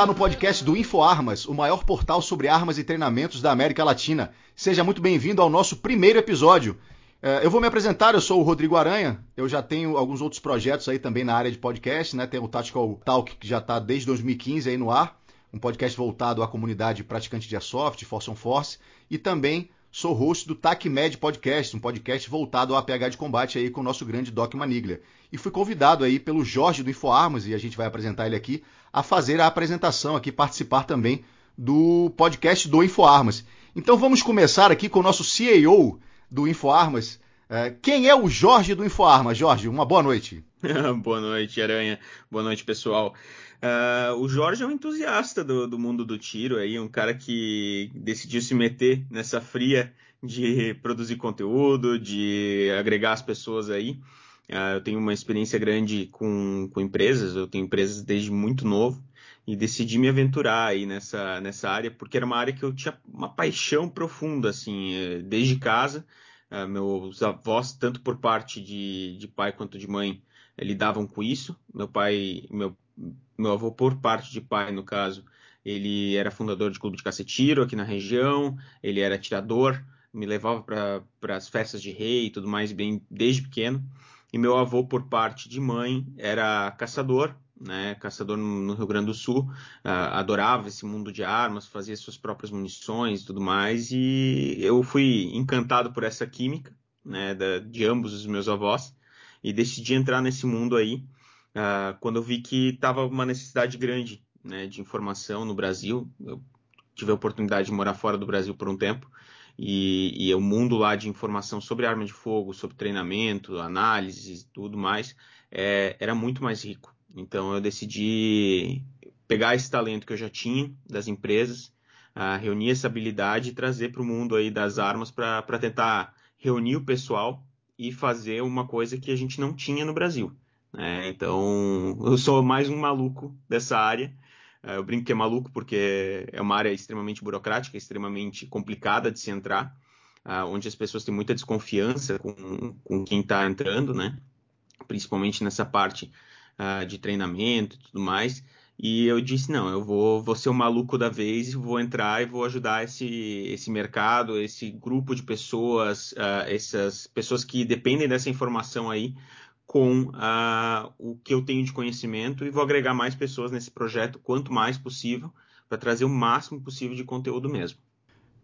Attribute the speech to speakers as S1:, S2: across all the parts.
S1: está no podcast do InfoArmas, o maior portal sobre armas e treinamentos da América Latina. Seja muito bem-vindo ao nosso primeiro episódio. É, eu vou me apresentar, eu sou o Rodrigo Aranha, eu já tenho alguns outros projetos aí também na área de podcast, né? Tem o Tactical Talk, que já está desde 2015 aí no ar, um podcast voltado à comunidade praticante de Airsoft, Force on Force, e também sou host do TACMed Podcast, um podcast voltado ao APH de combate aí com o nosso grande Doc Maniglia. E fui convidado aí pelo Jorge do InfoArmas, e a gente vai apresentar ele aqui, a fazer a apresentação aqui, participar também do podcast do InfoArmas. Então vamos começar aqui com o nosso CEO, do InfoArmas. É, quem é o Jorge do InfoArmas? Jorge, uma boa noite.
S2: boa noite, Aranha. Boa noite, pessoal. Uh, o Jorge é um entusiasta do, do, mundo do tiro, aí, um cara que decidiu se meter nessa fria de produzir conteúdo, de agregar as pessoas aí. Uh, eu tenho uma experiência grande com, com empresas, eu tenho empresas desde muito novo e decidi me aventurar aí nessa, nessa área, porque era uma área que eu tinha uma paixão profunda, assim, eh, desde casa. Uh, meus avós, tanto por parte de, de pai quanto de mãe, eh, lidavam com isso. Meu pai, meu, meu avô, por parte de pai, no caso, ele era fundador de clube de cacetiro aqui na região, ele era atirador, me levava para as festas de rei e tudo mais, bem desde pequeno. E meu avô, por parte de mãe, era caçador, né, caçador no Rio Grande do Sul, uh, adorava esse mundo de armas, fazia suas próprias munições e tudo mais, e eu fui encantado por essa química, né, da, de ambos os meus avós, e decidi entrar nesse mundo aí, uh, quando eu vi que estava uma necessidade grande, né, de informação no Brasil, eu tive a oportunidade de morar fora do Brasil por um tempo, e, e o mundo lá de informação sobre arma de fogo, sobre treinamento, análise tudo mais, é, era muito mais rico. Então eu decidi pegar esse talento que eu já tinha das empresas, uh, reunir essa habilidade e trazer para o mundo aí das armas para tentar reunir o pessoal e fazer uma coisa que a gente não tinha no Brasil. Né? Então eu sou mais um maluco dessa área. Uh, eu brinco que é maluco porque é uma área extremamente burocrática, extremamente complicada de se entrar, uh, onde as pessoas têm muita desconfiança com, com quem está entrando, né? principalmente nessa parte uh, de treinamento e tudo mais. E eu disse, não, eu vou, vou ser o maluco da vez vou entrar e vou ajudar esse, esse mercado, esse grupo de pessoas, uh, essas pessoas que dependem dessa informação aí com o que eu tenho de conhecimento e vou agregar mais pessoas nesse projeto quanto mais possível para trazer o máximo possível de conteúdo mesmo.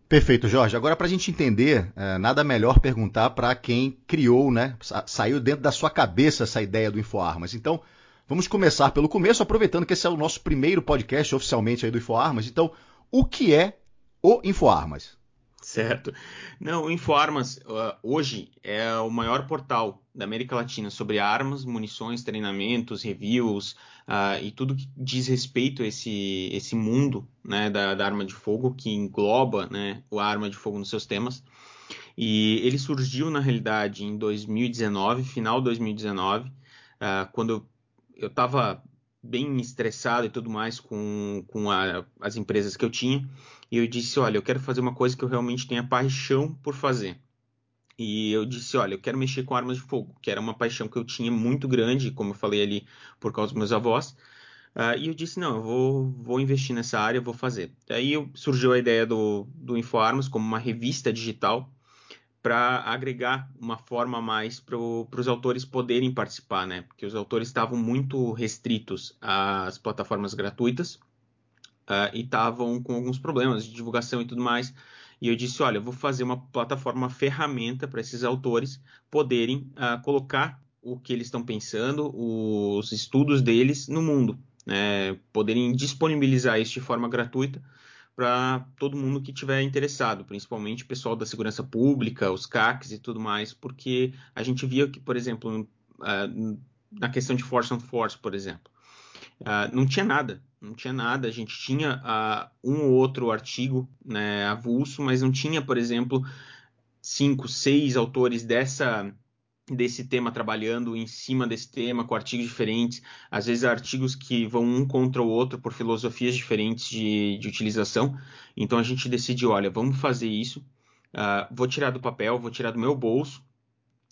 S1: Perfeito, Jorge. Agora, para a gente entender, é, nada melhor perguntar para quem criou, né? Saiu dentro da sua cabeça essa ideia do InfoArmas. Então, Vamos começar pelo começo, aproveitando que esse é o nosso primeiro podcast oficialmente aí do InfoArmas. Então, o que é o InfoArmas?
S2: Certo. Não, o InfoArmas uh, hoje é o maior portal da América Latina sobre armas, munições, treinamentos, reviews uh, e tudo que diz respeito a esse, esse mundo né, da, da, arma de fogo, que engloba né, a arma de fogo nos seus temas. E ele surgiu, na realidade, em 2019, final de 2019, uh, quando eu estava bem estressado e tudo mais com, com a, as empresas que eu tinha. E eu disse: Olha, eu quero fazer uma coisa que eu realmente tenha paixão por fazer. E eu disse: Olha, eu quero mexer com armas de fogo, que era uma paixão que eu tinha muito grande, como eu falei ali, por causa dos meus avós. Uh, e eu disse: Não, eu vou, vou investir nessa área, vou fazer. Aí surgiu a ideia do, do InfoArmas como uma revista digital para agregar uma forma mais para os autores poderem participar, né? Porque os autores estavam muito restritos às plataformas gratuitas uh, e estavam com alguns problemas de divulgação e tudo mais. E eu disse, olha, eu vou fazer uma plataforma, uma ferramenta para esses autores poderem uh, colocar o que eles estão pensando, os estudos deles no mundo, né? Poderem disponibilizar isso de forma gratuita para todo mundo que tiver interessado, principalmente o pessoal da segurança pública, os CACs e tudo mais, porque a gente via que, por exemplo, uh, na questão de force on force, por exemplo, uh, não tinha nada, não tinha nada. A gente tinha uh, um ou outro artigo né, avulso, mas não tinha, por exemplo, cinco, seis autores dessa desse tema trabalhando em cima desse tema com artigos diferentes, às vezes artigos que vão um contra o outro por filosofias diferentes de, de utilização. Então a gente decidiu, olha, vamos fazer isso. Uh, vou tirar do papel, vou tirar do meu bolso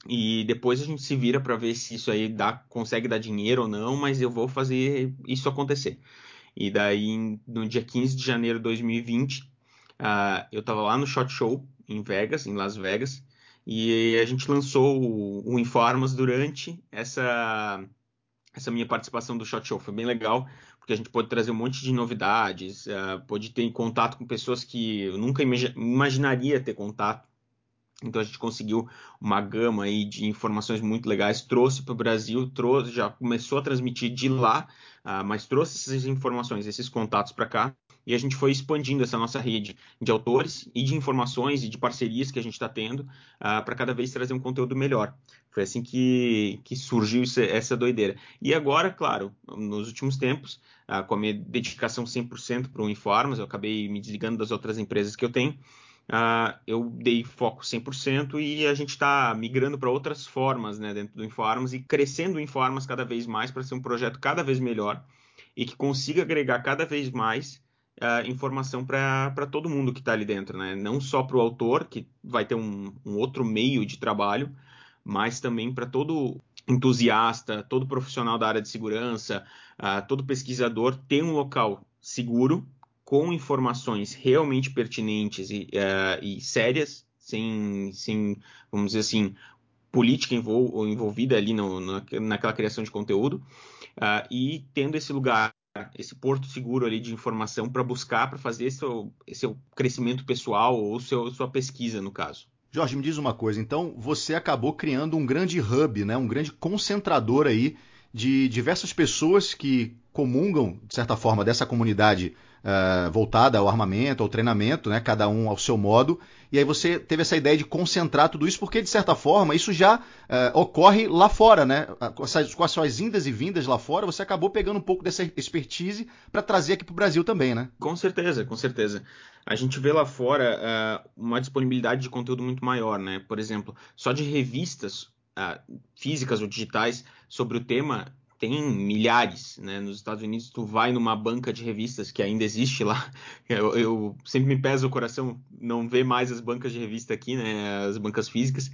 S2: e depois a gente se vira para ver se isso aí dá, consegue dar dinheiro ou não, mas eu vou fazer isso acontecer. E daí, no dia 15 de janeiro de 2020, uh, eu estava lá no Shot Show em Vegas, em Las Vegas, e a gente lançou o, o Informas durante essa, essa minha participação do Shot Show. Foi bem legal, porque a gente pôde trazer um monte de novidades, uh, pôde ter contato com pessoas que eu nunca imaginaria ter contato. Então a gente conseguiu uma gama aí de informações muito legais, trouxe para o Brasil, trouxe, já começou a transmitir de lá, uh, mas trouxe essas informações, esses contatos para cá, e a gente foi expandindo essa nossa rede de autores e de informações e de parcerias que a gente está tendo uh, ah, para cada vez trazer um conteúdo melhor. Foi assim que, que surgiu essa doideira. E agora, claro, nos últimos tempos, uh, com a minha dedicação 100% para o Informas, eu acabei me desligando das outras empresas que eu tenho, Uh, eu dei foco 100% e a gente está migrando para outras formas né, dentro do Informas e crescendo o Informas cada vez mais para ser um projeto cada vez melhor e que consiga agregar cada vez mais uh, informação para todo mundo que está ali dentro, né? não só para o autor, que vai ter um, um outro meio de trabalho, mas também para todo entusiasta, todo profissional da área de segurança, uh, todo pesquisador ter um local seguro com informações realmente pertinentes e, uh, e sérias, sem, sem, vamos dizer assim, política envol envolvida ali no, na, naquela criação de conteúdo, uh, e tendo esse lugar, esse porto seguro ali de informação para buscar, para fazer seu, seu crescimento pessoal ou seu, sua pesquisa, no caso.
S1: Jorge, me diz uma coisa, então você acabou criando um grande hub, né, um grande concentrador aí de diversas pessoas que comungam, de certa forma, dessa comunidade uh, voltada ao armamento, ao treinamento, né, cada um ao seu modo. E aí você teve essa ideia de concentrar tudo isso, porque de certa forma isso já uh, ocorre lá fora, né? Com as, com as suas indas e vindas lá fora, você acabou pegando um pouco dessa expertise para trazer aqui para o Brasil também, né?
S2: Com certeza, com certeza. A gente vê lá fora uh, uma disponibilidade de conteúdo muito maior, né? Por exemplo, só de revistas físicas ou digitais sobre o tema tem milhares, né? Nos Estados Unidos tu vai numa banca de revistas que ainda existe lá. Eu, eu, sempre me pesa o coração não ver mais as bancas de revista aqui, né? As bancas físicas,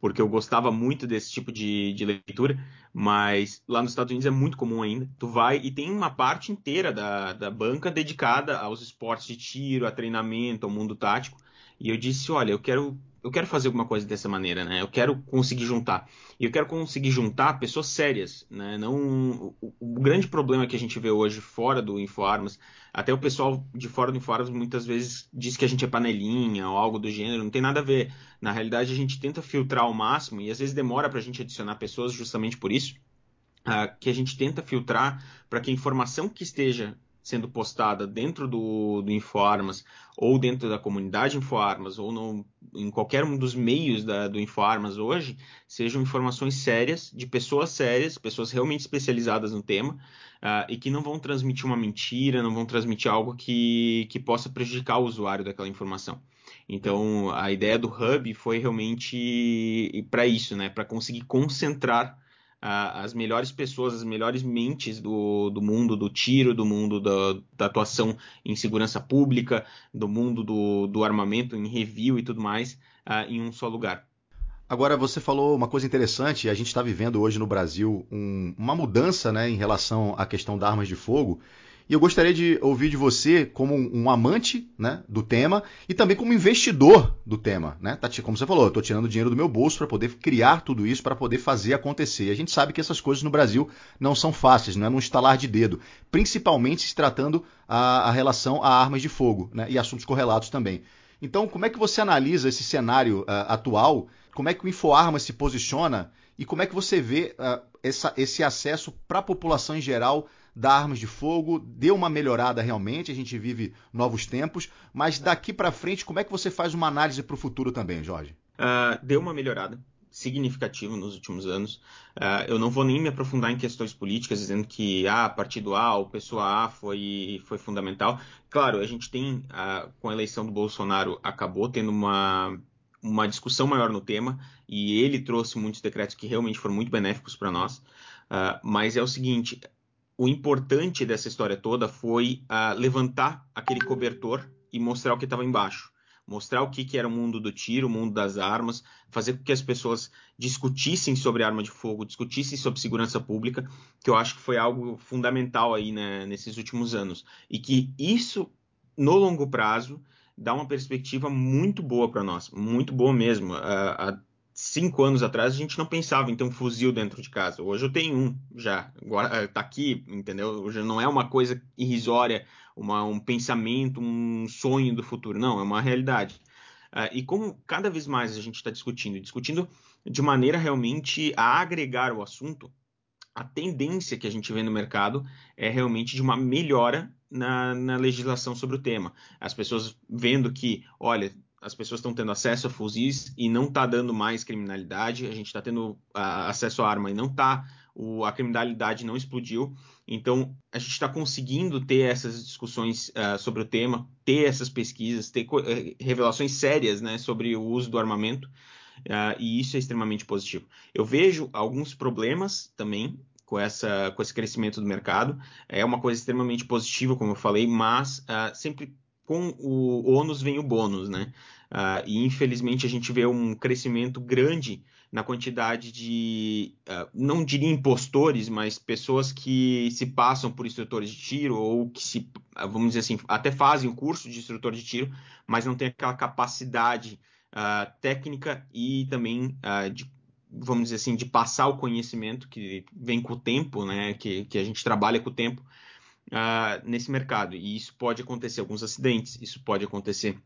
S2: porque eu gostava muito desse tipo de, de leitura, mas lá nos Estados Unidos é muito comum ainda. Tu vai e tem uma parte inteira da, da banca dedicada aos esportes de tiro, a treinamento, ao mundo tático. E eu disse, olha, eu quero eu quero fazer alguma coisa dessa maneira, né? Eu quero conseguir juntar. E eu quero conseguir juntar pessoas sérias, né? Não o, o, grande problema que a gente vê hoje fora do InfoArmas, até o pessoal de fora do InfoArmas muitas vezes diz que a gente é panelinha ou algo do gênero, não tem nada a ver. Na realidade, a gente tenta filtrar ao máximo e às vezes demora para a gente adicionar pessoas justamente por isso. Uh, que a gente tenta filtrar para que a informação que esteja sendo postada dentro do, do InfoArmas ou dentro da comunidade InfoArmas ou no, em qualquer um dos meios da, do InfoArmas hoje sejam informações sérias, de pessoas sérias, pessoas realmente especializadas no tema uh, e que não vão transmitir uma mentira, não vão transmitir algo que, que possa prejudicar o usuário daquela informação. Então, a ideia do Hub foi realmente para isso, né? para conseguir concentrar as melhores pessoas, as melhores mentes do, do mundo do tiro, do mundo da, da atuação em segurança pública, do mundo do, do armamento em review e tudo mais, uh, em um só lugar.
S1: Agora, você falou uma coisa interessante, a gente está vivendo hoje no Brasil um, uma mudança né, em relação à questão das armas de fogo, e eu gostaria de ouvir de você como um, amante né, do tema e também como investidor do tema. Né? Como você falou, eu estou tirando dinheiro do meu bolso para poder criar tudo isso, para poder fazer acontecer. E a gente sabe que essas coisas no Brasil não são fáceis, não é num estalar de dedo. Principalmente se tratando a, a relação a armas de fogo né, e assuntos correlatos também. Então, como é que você analisa esse cenário uh, atual? Como é que o InfoArmas se posiciona? E como é que você vê uh, essa, esse acesso para a população em geral da armas de fogo, deu uma melhorada realmente, a gente vive novos tempos, mas daqui para frente, como é que você faz uma análise para o futuro também, Jorge?
S2: Uh, deu uma melhorada significativa nos últimos anos. Uh, eu não vou nem me aprofundar em questões políticas, dizendo que ah, partido A ou pessoa A foi, foi fundamental. Claro, a gente tem, uh, com a eleição do Bolsonaro, acabou tendo uma, uma discussão maior no tema, e ele trouxe muitos decretos que realmente foram muito benéficos para nós. Uh, mas é o seguinte: o importante dessa história toda foi uh, levantar aquele cobertor e mostrar o que estava embaixo. mostrar o que, que era o mundo do tiro, o mundo das armas, fazer com que as pessoas discutissem sobre arma de fogo, discutissem sobre segurança pública, que eu acho que foi algo fundamental aí né, nesses últimos anos. E que isso, no longo prazo, dá uma perspectiva muito boa para nós, muito boa mesmo. Há cinco anos atrás a gente não pensava em ter um fuzil dentro de casa. Hoje eu tenho um já, agora tá aqui, entendeu? Hoje não é uma coisa irrisória, uma, um pensamento, um sonho do futuro, não, é uma realidade. Uh, e como cada vez mais a gente está discutindo, discutindo de maneira realmente a agregar o assunto, a tendência que a gente vê no mercado é realmente de uma melhora na, na legislação sobre o tema. As pessoas vendo que, olha, as pessoas estão tendo acesso a fuzis e não está dando mais criminalidade, a gente está tendo uh, acesso à arma e não está, a criminalidade não explodiu. Então, a gente está conseguindo ter essas discussões uh, sobre o tema, ter essas pesquisas, ter uh, revelações sérias né, sobre o uso do armamento, uh, e isso é extremamente positivo. Eu vejo alguns problemas também com, essa, com esse crescimento do mercado, é uma coisa extremamente positiva, como eu falei, mas sempre com o ônus vem o bônus, né? Uh, e infelizmente a gente vê um crescimento grande na quantidade de, uh, não diria impostores, mas pessoas que se passam por instrutores de tiro ou que se, uh, vamos dizer assim, até fazem o curso de instrutor de tiro, mas não tem aquela capacidade técnica e também de, vamos dizer assim, de passar o conhecimento que vem com o tempo, né? Que, que a gente trabalha com o tempo nesse mercado. E isso pode acontecer alguns acidentes, isso pode acontecer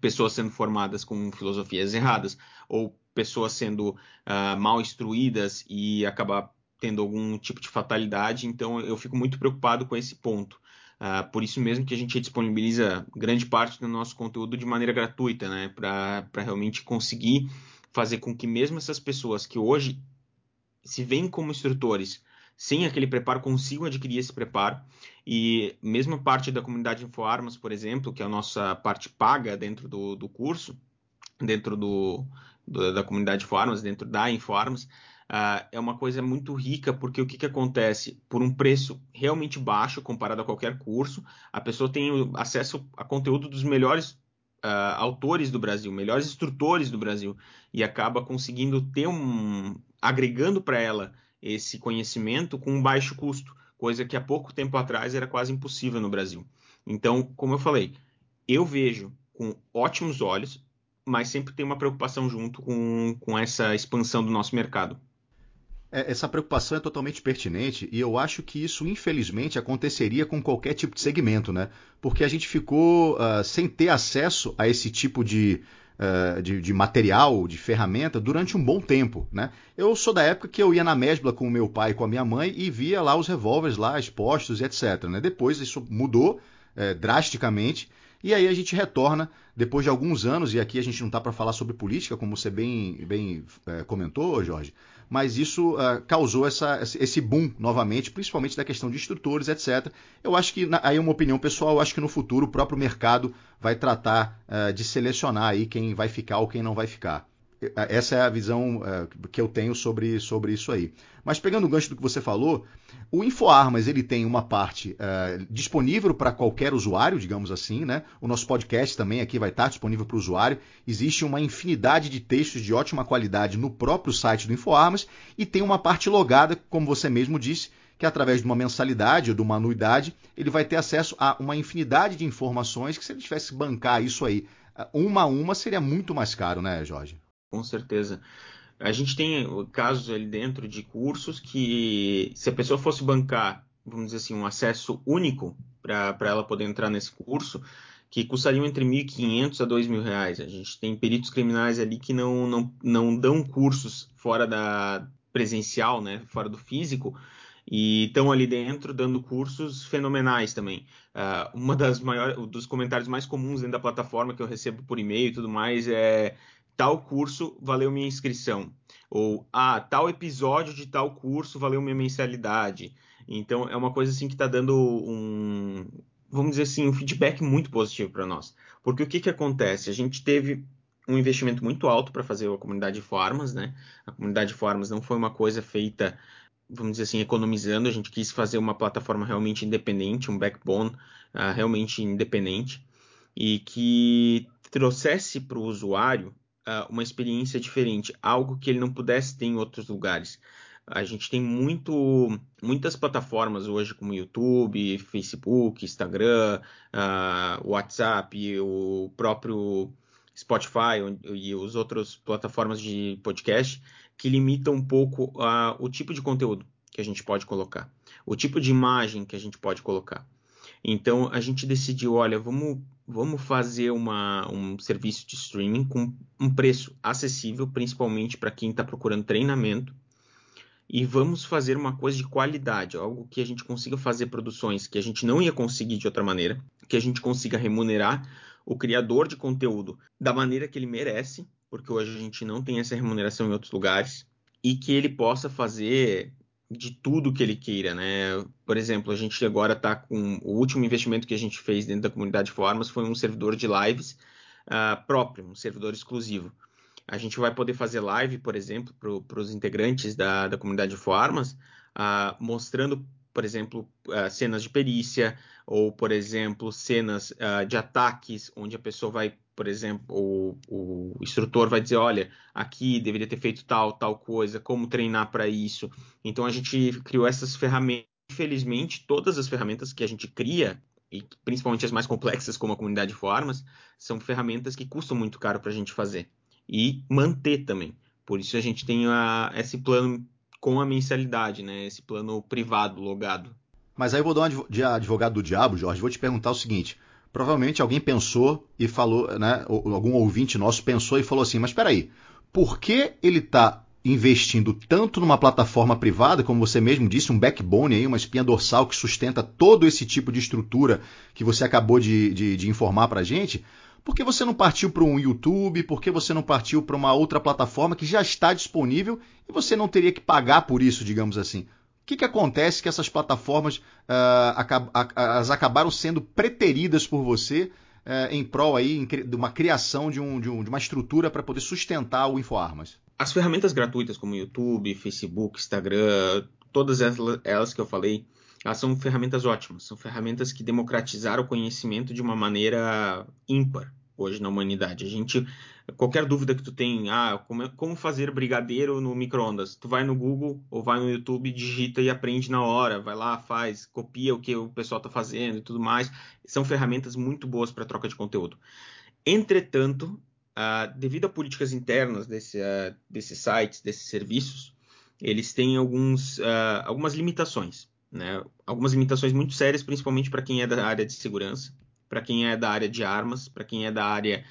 S2: pessoas sendo formadas com filosofias erradas ou pessoas sendo uh, mal instruídas e acabar tendo algum tipo de fatalidade. Então eu fico muito preocupado com esse ponto. Uh, por isso mesmo que a gente disponibiliza grande parte do nosso conteúdo de maneira gratuita, né? Para realmente conseguir fazer com que mesmo essas pessoas que hoje se veem como instrutores sem aquele preparo, consigam adquirir esse preparo. E mesmo parte da comunidade InfoArmas, por exemplo, que é a nossa parte paga dentro do, do curso, dentro do, do, da comunidade InfoArmas, dentro da InfoArmas, uh, é uma coisa muito rica, porque o que, que acontece? Por um preço realmente baixo comparado a qualquer curso, a pessoa tem acesso a conteúdo dos melhores uh, autores do Brasil, melhores instrutores do Brasil, e acaba conseguindo ter um. agregando para ela esse conhecimento com um baixo custo, coisa que há pouco tempo atrás era quase impossível no Brasil. Então, como eu falei, eu vejo com ótimos olhos, mas sempre tem uma preocupação junto com, com essa expansão do nosso mercado.
S1: É, essa preocupação é totalmente pertinente e eu acho que isso, infelizmente, aconteceria com qualquer tipo de segmento, né? Porque a gente ficou uh, sem ter acesso a esse tipo de, uh, de, de, material, de ferramenta, durante um bom tempo. Né? Eu sou da época que eu ia na Mesbla com o meu pai e com a minha mãe e via lá os revólveres lá expostos e etc. Né? Depois isso mudou uh, drasticamente e aí a gente retorna depois de alguns anos, e aqui a gente não está para falar sobre política, como você bem, bem é, comentou, Jorge, mas isso uh, causou essa, esse boom novamente, principalmente da questão de instrutores, etc. Eu acho que, aí uma opinião pessoal, eu acho que no futuro o próprio mercado vai tratar uh, de selecionar aí quem vai ficar ou quem não vai ficar. Essa é a visão uh, que eu tenho sobre, sobre isso aí. Mas pegando o gancho do que você falou, o InfoArmas ele tem uma parte uh, disponível para qualquer usuário, digamos assim, né? O nosso podcast também aqui vai estar disponível para o usuário. Existe uma infinidade de textos de ótima qualidade no próprio site do InfoArmas e tem uma parte logada, como você mesmo disse, que através de uma mensalidade ou de uma anuidade, ele vai ter acesso a uma infinidade de informações que se ele tivesse que bancar isso aí uma a uma seria muito mais caro, né, Jorge?
S2: Com certeza. A gente tem casos ali dentro de cursos que, se a pessoa fosse bancar, vamos dizer assim, um acesso único para ela poder entrar nesse curso, que custariam entre 1.500 a 2.000 reais. A gente tem peritos criminais ali que não, não, não dão cursos fora da presencial, né, fora do físico, e estão ali dentro dando cursos fenomenais também. Uh, uma das maiores, dos comentários mais comuns dentro da plataforma que eu recebo por e-mail e tudo mais é tal curso valeu minha inscrição. Ou, ah, tal episódio de tal curso valeu minha mensalidade. Então, é uma coisa assim que está dando um, vamos dizer assim, um feedback muito positivo para nós. Porque o que, que acontece? A gente teve um investimento muito alto para fazer a comunidade de formas, né? A comunidade de formas não foi uma coisa feita, vamos dizer assim, economizando. A gente quis fazer uma plataforma realmente independente, um backbone uh, realmente independente e que trouxesse para o usuário uh, uma experiência diferente, algo que ele não pudesse ter em outros lugares. A gente tem muito, muitas plataformas hoje, como YouTube, Facebook, Instagram, uh, WhatsApp, o próprio Spotify e as outras plataformas de podcast, que limitam um pouco uh, o tipo de conteúdo que a gente pode colocar, o tipo de imagem que a gente pode colocar. Então a gente decidiu, olha, vamos, vamos fazer uma, um serviço de streaming com um preço acessível, principalmente para quem está procurando treinamento. E vamos fazer uma coisa de qualidade, algo que a gente consiga fazer produções que a gente não ia conseguir de outra maneira, que a gente consiga remunerar o criador de conteúdo da maneira que ele merece, porque hoje a gente não tem essa remuneração em outros lugares, e que ele possa fazer de tudo que ele queira, né? Por exemplo, a gente agora está com o último investimento que a gente fez dentro da comunidade Formas foi um servidor de lives uh, próprio, um servidor exclusivo. A gente vai poder fazer live, por exemplo, para os integrantes da, da comunidade Formas, uh, mostrando, por exemplo, uh, cenas de perícia ou, por exemplo, cenas de ataques, onde a pessoa vai por exemplo, o, o, instrutor vai dizer, olha, aqui deveria ter feito tal, tal coisa, como treinar para isso. Então a gente criou essas ferramentas. Infelizmente, todas as ferramentas que a gente cria, e principalmente as mais complexas, como a comunidade de formas, são ferramentas que custam muito caro para a gente fazer e manter também. Por isso a gente tem a, esse plano com a mensalidade, né? Esse plano privado, logado.
S1: Mas aí eu vou dar um de advogado do diabo, Jorge. Vou te perguntar o seguinte: provavelmente alguém pensou e falou, né, algum ouvinte nosso pensou e falou assim, mas espera aí, por que ele está investindo tanto numa plataforma privada, como você mesmo disse, um backbone aí, uma espinha dorsal que sustenta todo esse tipo de estrutura que você acabou de, de, de informar para gente, por que você não partiu para um YouTube? Por que você não partiu para uma outra plataforma que já está disponível e você não teria que pagar por isso, digamos assim? O que, que acontece que essas plataformas uh, acab as acabaram sendo preteridas por você uh, em prol aí de uma criação de, um, de, um, de uma estrutura para poder sustentar o InfoArmas?
S2: As ferramentas gratuitas como YouTube, Facebook, Instagram, todas elas que eu falei, elas são ferramentas ótimas. São ferramentas que democratizaram o conhecimento de uma maneira ímpar hoje na humanidade. A gente qualquer dúvida que tu tem, ah, como, é, como fazer brigadeiro no micro-ondas, tu vai no Google ou vai no YouTube, digita e aprende na hora, vai lá, faz, copia o que o pessoal está fazendo e tudo mais. São ferramentas muito boas para troca de conteúdo. Entretanto, ah, devido a políticas internas desse, ah, desses sites, desses serviços, eles têm alguns, ah, algumas limitações. Né? Algumas limitações muito sérias, principalmente para quem é da área de segurança, para quem é da área de armas, para quem é da área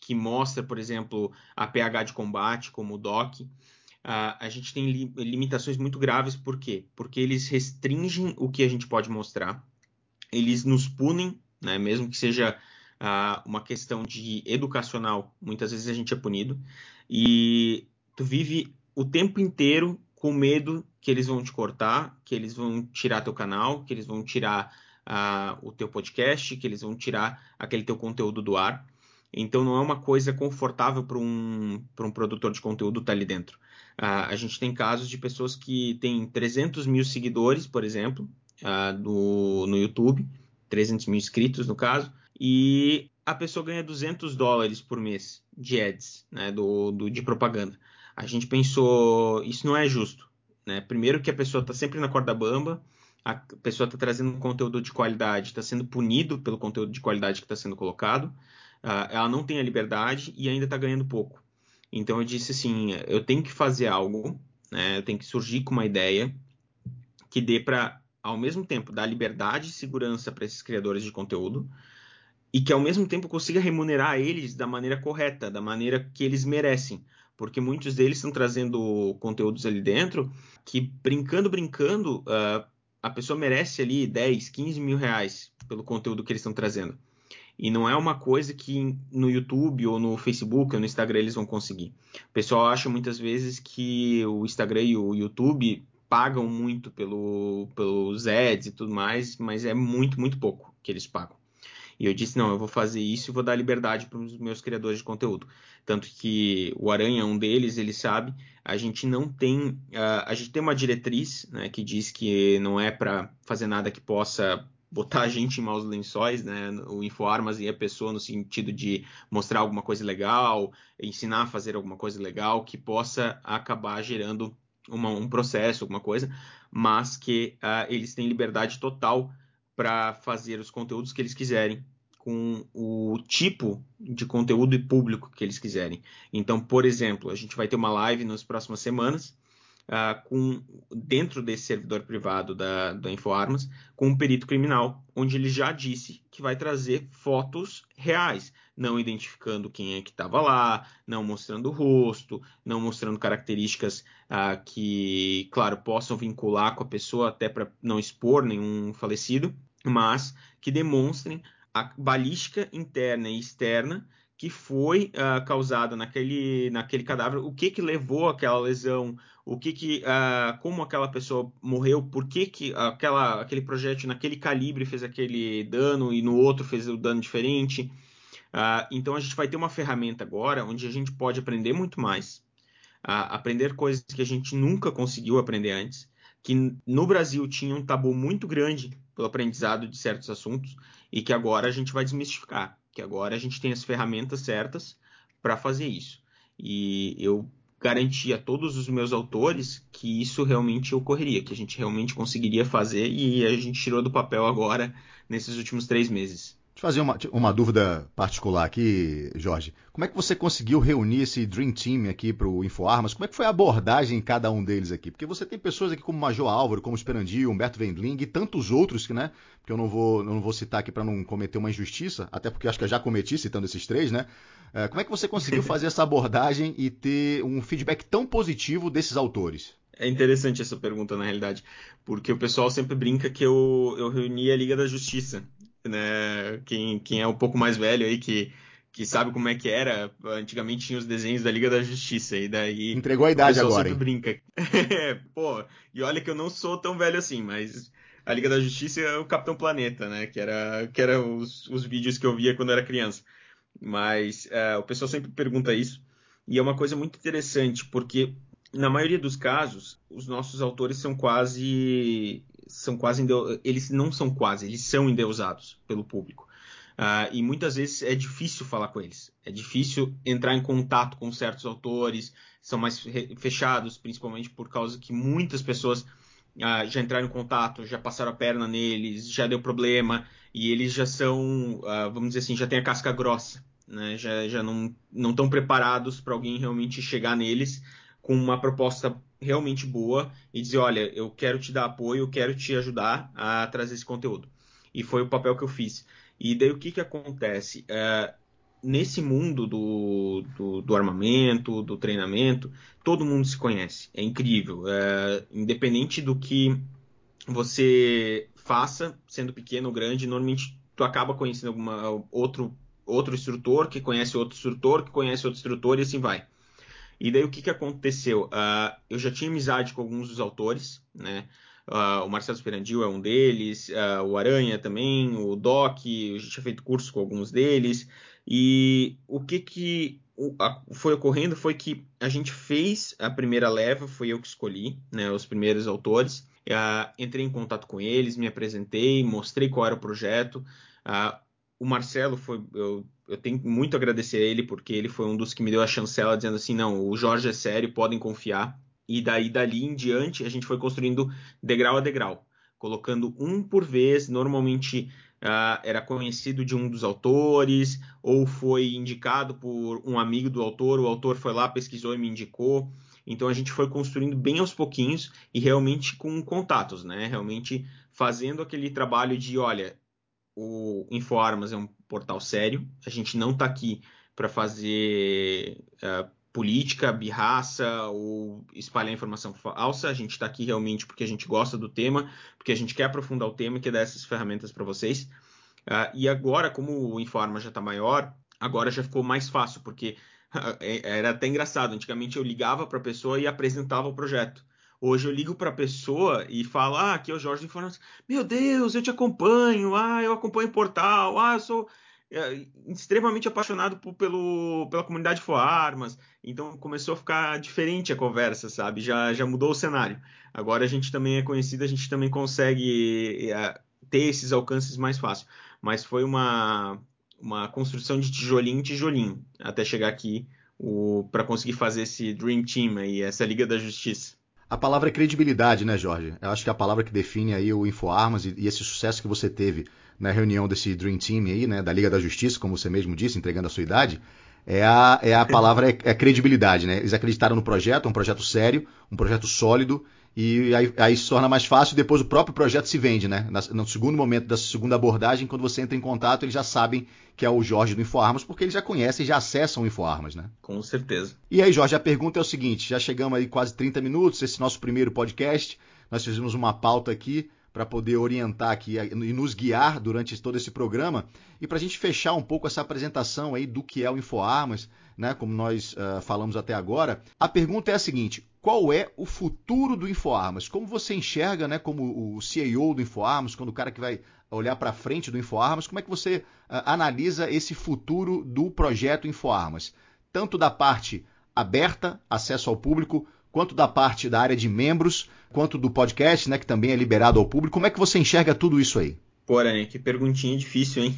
S2: que mostra, por exemplo, a pH de combate, como o DOC, uh, a gente tem li limitações muito graves, por quê? Porque eles restringem o que a gente pode mostrar, eles nos punem, né, mesmo que seja uh, uma questão de educacional, muitas vezes a gente é punido, e tu vive o tempo inteiro com medo que eles vão te cortar, que eles vão tirar teu canal, que eles vão tirar uh, o teu podcast, que eles vão tirar aquele teu conteúdo do ar. Então não é uma coisa confortável para um, um produtor de conteúdo estar tá ali dentro. Uh, a gente tem casos de pessoas que têm 300 mil seguidores, por exemplo, uh, do, no YouTube, 300 mil inscritos no caso, e a pessoa ganha 200 dólares por mês de ads, né, do, do, de propaganda. A gente pensou, isso não é justo. Né? Primeiro que a pessoa está sempre na corda bamba, a pessoa está trazendo conteúdo de qualidade, está sendo punido pelo conteúdo de qualidade que está sendo colocado. Uh, ela não tem a liberdade e ainda está ganhando pouco. Então eu disse assim, eu tenho que fazer algo, né, eu tenho que surgir com uma ideia que dê para, ao mesmo tempo, dar liberdade e segurança para esses criadores de conteúdo e que ao mesmo tempo consiga remunerar eles da maneira correta, da maneira que eles merecem. Porque muitos deles estão trazendo conteúdos ali dentro que, brincando, brincando, uh, a pessoa merece ali 10, 15 mil reais pelo conteúdo que eles estão trazendo. E não é uma coisa que no YouTube ou no Facebook ou no Instagram eles vão conseguir. O pessoal acha muitas vezes que o Instagram e o YouTube pagam muito pelo, pelos ads e tudo mais, mas é muito, muito pouco que eles pagam. E eu disse, não, eu vou fazer isso e vou dar liberdade para os meus criadores de conteúdo. Tanto que o Aranha, um deles, ele sabe, a gente não tem, uh, a gente tem uma diretriz né, que diz que não é para fazer nada que possa botar a gente em maus lençóis, né? O InfoArmas e a pessoa no sentido de mostrar alguma coisa legal, ensinar a fazer alguma coisa legal que possa acabar gerando uma, um processo, alguma coisa, mas que uh, eles têm liberdade total para fazer os conteúdos que eles quiserem com o tipo de conteúdo e público que eles quiserem. Então, por exemplo, a gente vai ter uma live nas próximas semanas uh, com dentro desse servidor privado da, da InfoArmas com um perito criminal, onde ele já disse que vai trazer fotos reais, não identificando quem é que estava lá, não mostrando o rosto, não mostrando características uh, que, claro, possam vincular com a pessoa até para não expor nenhum falecido, mas que demonstrem a balística interna e externa que foi uh, causada naquele, naquele cadáver, o que que levou aquela lesão, o que que, uh, como aquela pessoa morreu, por que que aquela, aquele projétil naquele calibre fez aquele dano e no outro fez o dano diferente. Uh, então a gente vai ter uma ferramenta agora onde a gente pode aprender muito mais, aprender coisas que a gente nunca conseguiu aprender antes, que no Brasil tinha um tabu muito grande pelo aprendizado de certos assuntos e que agora a gente vai desmistificar que agora a gente tem as ferramentas certas para fazer isso. E eu garanti a todos os meus autores que isso realmente ocorreria, que a gente realmente conseguiria fazer e a gente tirou do papel agora nesses últimos três meses.
S1: Deixa eu fazer uma, uma dúvida particular aqui, Jorge. Como é que você conseguiu reunir esse Dream Team aqui para o InfoArmas? Como é que foi a abordagem em cada um deles aqui? Porque você tem pessoas aqui como Major Álvaro, como Esperandi, Humberto Wendling e tantos outros que, né? Que eu não vou, eu não vou citar aqui para não cometer uma injustiça, até porque acho que eu já cometi citando esses três, né? É, como é que você conseguiu fazer essa abordagem e ter um feedback tão positivo desses autores?
S2: É interessante essa pergunta, na realidade, porque o pessoal sempre brinca que eu, eu reuni a Liga da Justiça né? Quem, quem é um pouco mais velho aí que, que sabe como é que era, antigamente tinha os desenhos da Liga da Justiça e daí
S1: entregou a idade agora.
S2: Sempre hein? brinca. Pô, e olha que eu não sou tão velho assim, mas a Liga da Justiça é o Capitão Planeta, né? Que era que era os, os vídeos que eu via quando eu era criança. Mas uh, o pessoal sempre pergunta isso e é uma coisa muito interessante porque na maioria dos casos os nossos autores são quase são quase eles não são quase, eles são endeusados pelo público. Uh, e muitas vezes é difícil falar com eles. É difícil entrar em contato com certos autores, são mais fechados, principalmente por causa que muitas pessoas uh, já entraram em contato, já passaram a perna neles, já deu problema, e eles já são, uh, vamos dizer assim, já tem a casca grossa, né? já, já não estão preparados para alguém realmente chegar neles com uma proposta realmente boa e dizer, olha, eu quero te dar apoio, eu quero te ajudar a trazer esse conteúdo. E foi o papel que eu fiz. E daí o que, que acontece? É, nesse mundo do, do, do, armamento, do treinamento, todo mundo se conhece. É incrível. É, independente do que você faça, sendo pequeno ou grande, normalmente tu acaba conhecendo alguma, outro, outro instrutor que conhece outro instrutor, que conhece outro instrutor e assim vai. E daí o que, que aconteceu? Uh, eu já tinha amizade com alguns dos autores, né? Uh, o Marcelo Esperandil é um deles, uh, o Aranha também, o Doc, eu já tinha feito curso com alguns deles. E o que, que foi ocorrendo foi que a gente fez a primeira leva, foi eu que escolhi, né, os primeiros autores. entrei em contato com eles, me apresentei, mostrei qual era o projeto. o Marcelo foi, eu eu tenho muito a agradecer a ele, porque ele foi um dos que me deu a chancela dizendo assim: não, o Jorge é sério, podem confiar. E daí, dali em diante, a gente foi construindo degrau a degrau, colocando um por vez. Normalmente uh, era conhecido de um dos autores, ou foi indicado por um amigo do autor, o autor foi lá, pesquisou e me indicou. Então a gente foi construindo bem aos pouquinhos e realmente com contatos, né? Realmente fazendo aquele trabalho de, olha, o InfoArmas é um portal sério. A gente não está aqui para fazer uh, política, birraça ou espalhar informação falsa. A gente está aqui realmente porque a gente gosta do tema, porque a gente quer aprofundar o tema e quer dar essas ferramentas para vocês. Uh, e agora, como o Informa já está maior, agora já ficou mais fácil, porque era até engraçado. Antigamente eu ligava para a pessoa e apresentava o projeto. Hoje eu ligo para a pessoa e falo: Ah, aqui é o Jorge Informação. Meu Deus, eu te acompanho. Ah, eu acompanho o portal. Ah, eu sou é, extremamente apaixonado por, pelo, pela comunidade Armas. Então começou a ficar diferente a conversa, sabe? Já, já mudou o cenário. Agora a gente também é conhecido, a gente também consegue é, ter esses alcances mais fácil. Mas foi uma, uma construção de tijolinho em tijolinho até chegar aqui para conseguir fazer esse Dream Team aí, essa Liga da Justiça.
S1: A palavra é credibilidade, né, Jorge? Eu acho que é a palavra que define aí o InfoArmas e, e esse sucesso que você teve na reunião desse Dream Team aí, né, da Liga da Justiça, como você mesmo disse, entregando a sua idade, é a, é a palavra é, é credibilidade, né? Eles acreditaram no projeto, é um projeto sério, um projeto sólido, e aí, aí, se torna mais fácil e depois o próprio projeto se vende, né? No segundo momento da segunda abordagem, quando você entra em contato, eles já sabem que é o Jorge do InfoArmas, porque eles já conhecem e já acessam o InfoArmas, né?
S2: Com certeza.
S1: E aí, Jorge, a pergunta é o seguinte: já chegamos aí quase 30 minutos, esse nosso primeiro podcast. Nós fizemos uma pauta aqui para poder orientar aqui e nos guiar durante todo esse programa. E para a gente fechar um pouco essa apresentação aí do que é o InfoArmas, né, como nós uh, falamos até agora, a pergunta é a seguinte: qual é o futuro do InfoArmas? Como você enxerga, né, como o CEO do InfoArmas, quando o cara que vai olhar para frente do InfoArmas, como é que você uh, analisa esse futuro do projeto InfoArmas? Tanto da parte aberta, acesso ao público, quanto da parte da área de membros, quanto do podcast, né, que também é liberado ao público. Como é que você enxerga tudo isso aí?
S2: Porém, que perguntinha difícil, hein?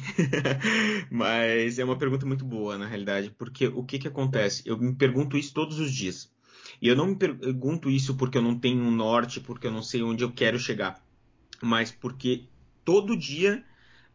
S2: Mas é uma pergunta muito boa, na realidade, porque o que, que acontece? Eu me pergunto isso todos os dias. E eu não me pergunto isso porque eu não tenho um norte, porque eu não sei onde eu quero chegar, mas porque todo dia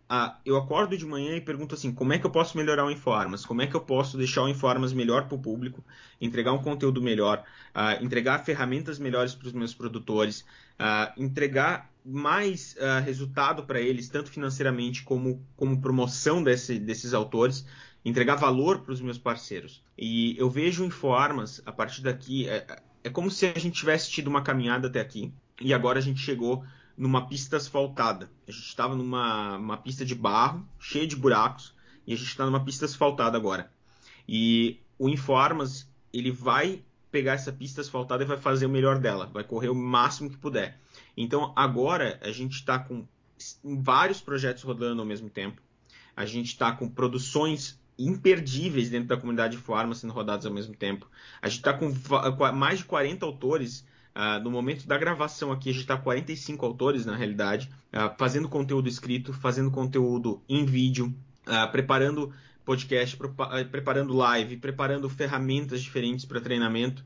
S2: ah, eu acordo de manhã e pergunto assim, como é que eu posso melhorar o Informas? Como é que eu posso deixar o Informas melhor para o público, entregar um conteúdo melhor, ah, entregar ferramentas melhores para os meus produtores, ah, entregar mais resultado para eles, tanto financeiramente como, como promoção desse, desses autores, entregar valor para os meus parceiros. E eu vejo o Informas, a partir daqui, é, é como se a gente tivesse tido uma caminhada até aqui e agora a gente chegou numa pista asfaltada. A gente estava numa uma pista de barro, cheia de buracos, e a gente está numa pista asfaltada agora. E o Informas, ele vai pegar essa pista asfaltada e vai fazer o melhor dela, vai correr o máximo que puder. Então agora a gente está com vários projetos rodando ao mesmo tempo. A gente está com produções imperdíveis dentro da comunidade de Informa sendo rodadas ao mesmo tempo. A gente está com mais de 40 autores Uh, no momento da gravação aqui, a gente está 45 autores, na realidade, uh, fazendo conteúdo escrito, fazendo conteúdo em vídeo, uh, preparando podcast, preparando live, preparando ferramentas diferentes para treinamento.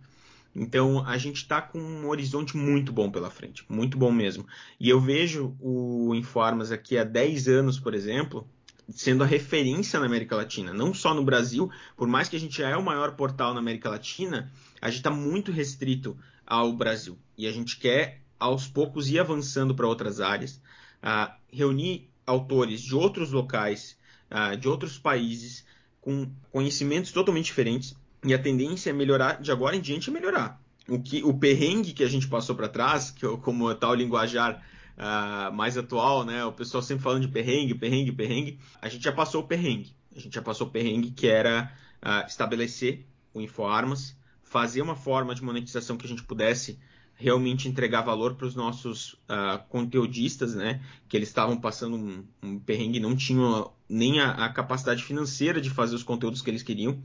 S2: Então, a gente está com um horizonte muito bom pela frente, muito bom mesmo. E eu vejo o Informas aqui há 10 anos, por exemplo, sendo a referência na América Latina, não só no Brasil, por mais que a gente já é o maior portal na América Latina, a gente está muito restrito ao Brasil. E a gente quer, aos poucos, ir avançando para outras áreas, uh, reunir autores de outros locais, uh, de outros países, com conhecimentos totalmente diferentes. E a tendência é melhorar, de agora em diante, é melhorar. O, que, o perrengue que a gente passou para trás, que como tal linguajar uh, mais atual, né? O pessoal sempre falando de perrengue, perrengue, perrengue. A gente já passou o perrengue. A gente já passou o perrengue que era uh, estabelecer o InfoArmas, fazer uma forma de monetização que a gente pudesse realmente entregar valor para os nossos uh, conteudistas, né? Que eles estavam passando um, um perrengue, não tinham nem a, a, capacidade financeira de fazer os conteúdos que eles queriam.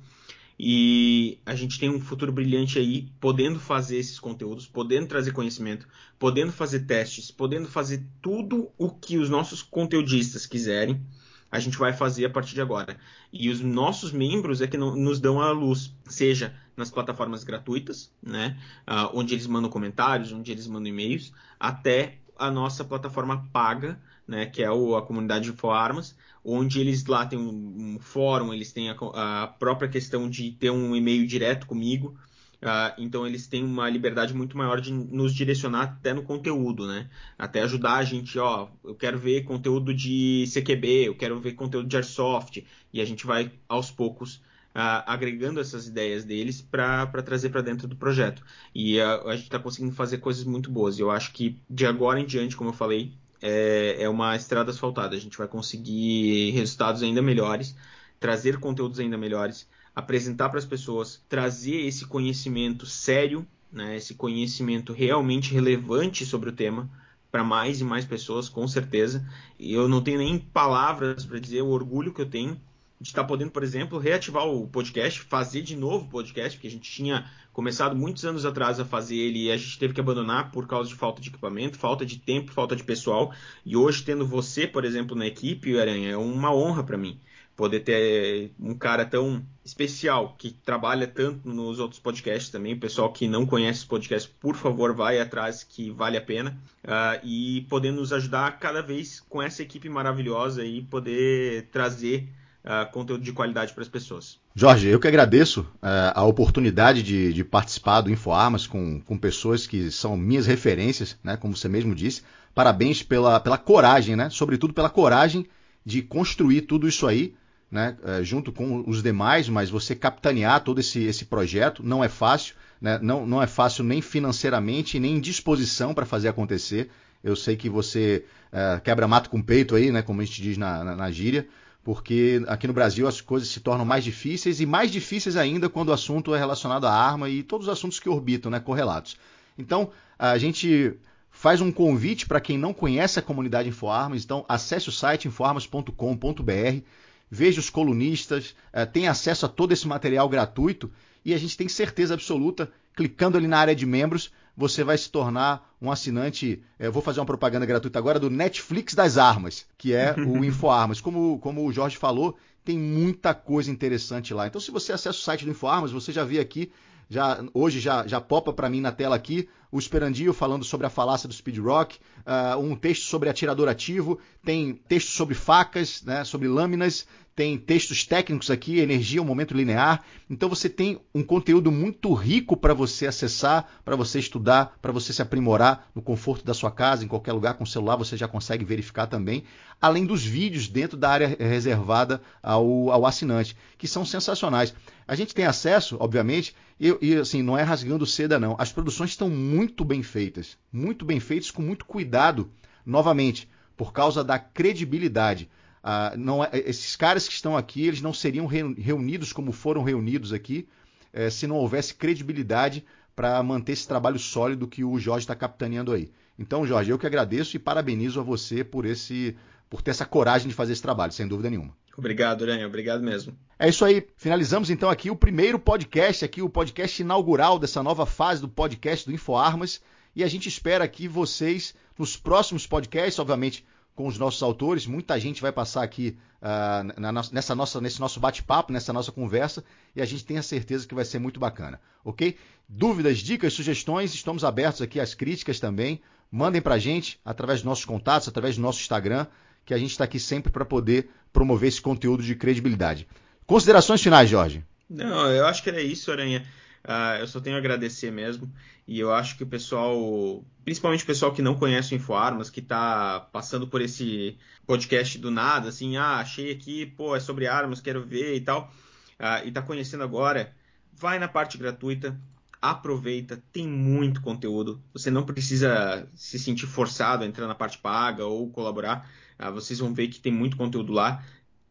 S2: E a gente tem um futuro brilhante aí, podendo fazer esses conteúdos, podendo trazer conhecimento, podendo fazer testes, podendo fazer tudo o que os nossos conteudistas quiserem a gente vai fazer a partir de agora. E os nossos membros é que nos dão a luz, seja nas plataformas gratuitas, né, uh, onde eles mandam comentários, onde eles mandam e-mails, até a nossa plataforma paga, né, que é o, a comunidade de Armas, onde eles lá têm um, um fórum, eles têm a, a, própria questão de ter um e-mail direto comigo, Uh, então eles têm uma liberdade muito maior de nos direcionar até no conteúdo, né? Até ajudar a gente, ó, eu quero ver conteúdo de CQB, eu quero ver conteúdo de Airsoft, e a gente vai aos poucos agregando essas ideias deles para trazer para dentro do projeto. E uh, a gente está conseguindo fazer coisas muito boas. E eu acho que de agora em diante, como eu falei, é, é uma estrada asfaltada. A gente vai conseguir resultados ainda melhores, trazer conteúdos ainda melhores apresentar para as pessoas, trazer esse conhecimento sério, né, esse conhecimento realmente relevante sobre o tema para mais e mais pessoas, com certeza. E eu não tenho nem palavras para dizer o orgulho que eu tenho de estar tá podendo, por exemplo, reativar o podcast, fazer de novo o podcast, porque a gente tinha começado muitos anos atrás a fazer ele e a gente teve que abandonar por causa de falta de equipamento, falta de tempo, falta de pessoal. E hoje, tendo você, por exemplo, na equipe, Aranha, é uma honra para mim poder ter um cara tão especial que trabalha tanto nos outros podcasts também. O pessoal que não conhece os podcasts, por favor, vai atrás que vale a pena uh, e poder nos ajudar cada vez com essa equipe maravilhosa e poder trazer uh, conteúdo de qualidade para as pessoas.
S1: Jorge, eu que agradeço uh, a oportunidade de, de, participar do InfoArmas com, com pessoas que são minhas referências, né, como você mesmo disse. Parabéns pela, pela coragem, né, sobretudo pela coragem de construir tudo isso aí, né, uh, junto com os demais, mas você capitanear todo esse, esse projeto não é fácil, né, não, não é fácil nem financeiramente, nem em disposição para fazer acontecer. Eu sei que você quebra mato com peito aí, né, como a gente diz na, na, na gíria, porque aqui no Brasil as coisas se tornam mais difíceis e mais difíceis ainda quando o assunto é relacionado à arma e todos os assuntos que orbitam, né, correlatos. Então, a gente faz um convite para quem não conhece a comunidade InfoArmas, então acesse o site informas.com.br, veja os colunistas, eh, tenha acesso a todo esse material gratuito e a gente tem certeza absoluta, clicando ali na área de membros, você vai se tornar um assinante. Eu vou fazer uma propaganda gratuita agora do Netflix das armas, que é o InfoArmas. Como, como o Jorge falou, tem muita coisa interessante lá. Então, se você acessa o site do InfoArmas, você já vê aqui, já, hoje já, já popa para mim na tela aqui, o Esperandio falando sobre a falácia do speed rock, uh, um texto sobre atirador ativo, tem texto sobre facas, né, sobre lâminas, tem textos técnicos aqui, energia, um momento linear. Então você tem um conteúdo muito rico para você acessar, para você estudar, para você se aprimorar no conforto da sua casa, em qualquer lugar com o celular você já consegue verificar também, além dos vídeos dentro da área reservada ao, ao assinante, que são sensacionais. A gente tem acesso, obviamente, e, e assim, não é rasgando seda não. As produções estão muito bem feitas, muito bem feitas, com muito cuidado, novamente, por causa da credibilidade. Ah, não, é, esses caras que estão aqui, eles não seriam reunidos como foram reunidos aqui eh, se não houvesse credibilidade para manter esse trabalho sólido que o Jorge está capitaneando aí. Então, Jorge, eu que agradeço e parabenizo a você por esse, por ter essa coragem de fazer esse trabalho, sem dúvida nenhuma.
S2: Obrigado, Aranha. Obrigado mesmo.
S1: É isso aí. Finalizamos então aqui o primeiro podcast, aqui o podcast inaugural dessa nova fase do podcast do InfoArmas. E a gente espera que vocês, nos próximos podcasts, obviamente, com os nossos autores. Muita gente vai passar aqui uh, na, nessa nossa, nesse nosso bate-papo, nessa nossa conversa, e a gente tem a certeza que vai ser muito bacana, ok? Dúvidas, dicas, sugestões, estamos abertos aqui às críticas também. Mandem para a gente através dos nossos contatos, através do nosso Instagram, que a gente está aqui sempre para poder promover esse conteúdo de credibilidade. Considerações finais, Jorge?
S2: Não, eu acho que era isso, Aranha. Uh, eu só tenho a agradecer mesmo. E eu acho que o pessoal, principalmente o pessoal que não conhece o InfoArmas, que está passando por esse podcast do nada, assim, ah, achei aqui, pô, é sobre armas, quero ver e tal, uh, e está conhecendo agora, vai na parte gratuita, aproveita, tem muito conteúdo. Você não precisa se sentir forçado a entrar na parte paga ou colaborar. Uh, vocês vão ver que tem muito conteúdo lá.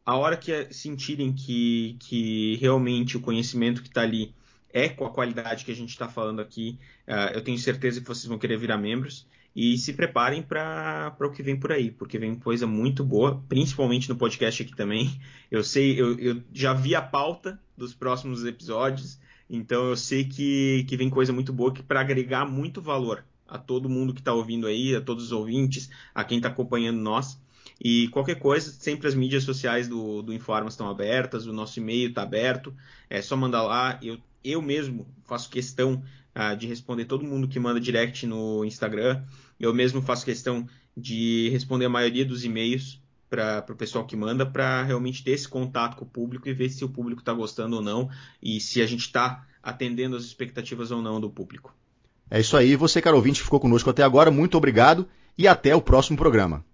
S2: A hora que sentirem que, que realmente o conhecimento que está ali é com a qualidade que a gente está falando aqui. Uh, eu tenho certeza que vocês vão querer virar membros. E se preparem para o que vem por aí, porque vem coisa muito boa, principalmente no podcast aqui também. Eu sei, eu, eu já vi a pauta dos próximos episódios, então eu sei que, que vem coisa muito boa para agregar muito valor a todo mundo que está ouvindo aí, a todos os ouvintes, a quem está acompanhando nós. E qualquer coisa, sempre as mídias sociais do, do Informas estão abertas, o nosso e-mail está aberto, é só mandar lá. Eu eu mesmo faço questão uh, de responder todo mundo que manda direct no Instagram. Eu mesmo faço questão de responder a maioria dos e-mails para o pessoal que manda, para realmente ter esse contato com o público e ver se o público está gostando ou não e se a gente está atendendo as expectativas ou não do público.
S1: É isso aí. Você, caro ouvinte, que ficou conosco até agora, muito obrigado e até o próximo programa.